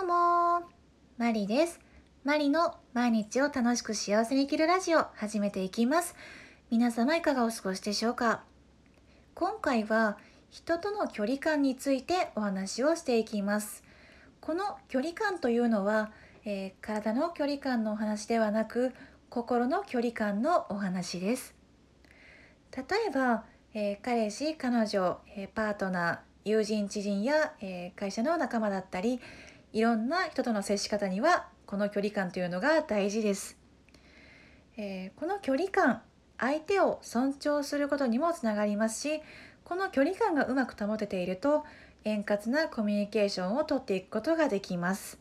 どうも。マリです。マリの毎日を楽しく幸せに生きるラジオ始めていきます。皆様いかがお過ごしでしょうか。今回は人との距離感についてお話をしていきます。この距離感というのは、えー、体の距離感のお話ではなく心の距離感のお話です。例えば、えー、彼氏彼女、えー、パートナー友人知人や、えー、会社の仲間だったりいろんな人との接し方にはこの距離感というのが大事です、えー、この距離感相手を尊重することにもつながりますしこの距離感がうまく保てていると円滑なコミュニケーションをとっていくことができます。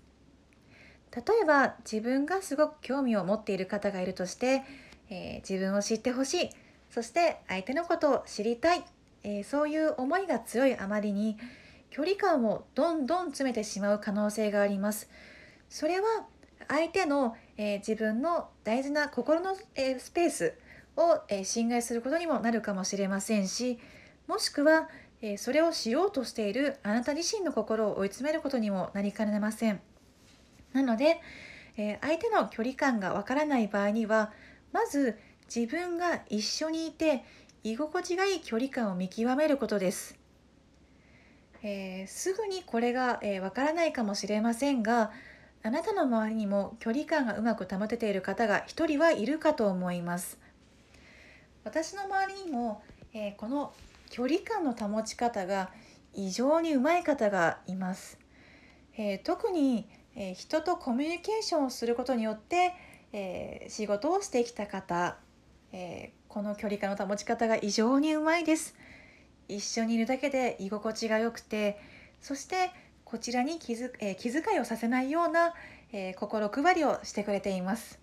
例えば自分がすごく興味を持っている方がいるとして、えー、自分を知ってほしい。そして相手のことを知りたい。えー、そういう思いが強いあまりに距離感をどんどん詰めてしまう可能性があります。それは相手の、えー、自分の大事な心の、えー、スペースを、え侵害することにもなるかもしれませんしもしくは、えそれをしようとしているあなた自身の心を追い詰めることにもなりかねません。なので、え相手の距離感がわからない場合にはまず自分が一緒にいて居心地がいい距離感を見極めることです。えー、すぐにこれがわ、えー、からないかもしれませんがあなたの周りにも距離感がうまく保てている方が一人はいるかと思います。私の周りにも、えー、この距離感の保ち方が異常にうまい方がいます、えー、特に、えー、人とコミュニケーションをすることによって、え仕事をしてきた方えー、この距離感の保ち方が異常にうまいです。一緒にいるだけで居心地が良くてそしてこちらに気づ、えー、気遣いをさせないような、えー、心配りをしてくれています、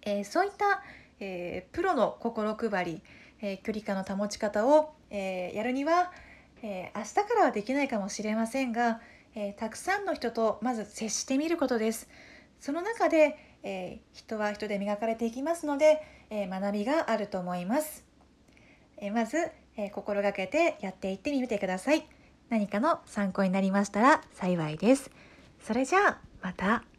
えそういった、えプロの心配り、え距離感の保ち方を、えやるには、え明日からはできないかもしれませんが、えたくさんの人とまず接してみることですその中で、え人は人で磨かれていきますので、え学びがあると思います。えまず、え心がけてやっていってみてください。何かの参考になりましたら幸いです。それじゃあまた。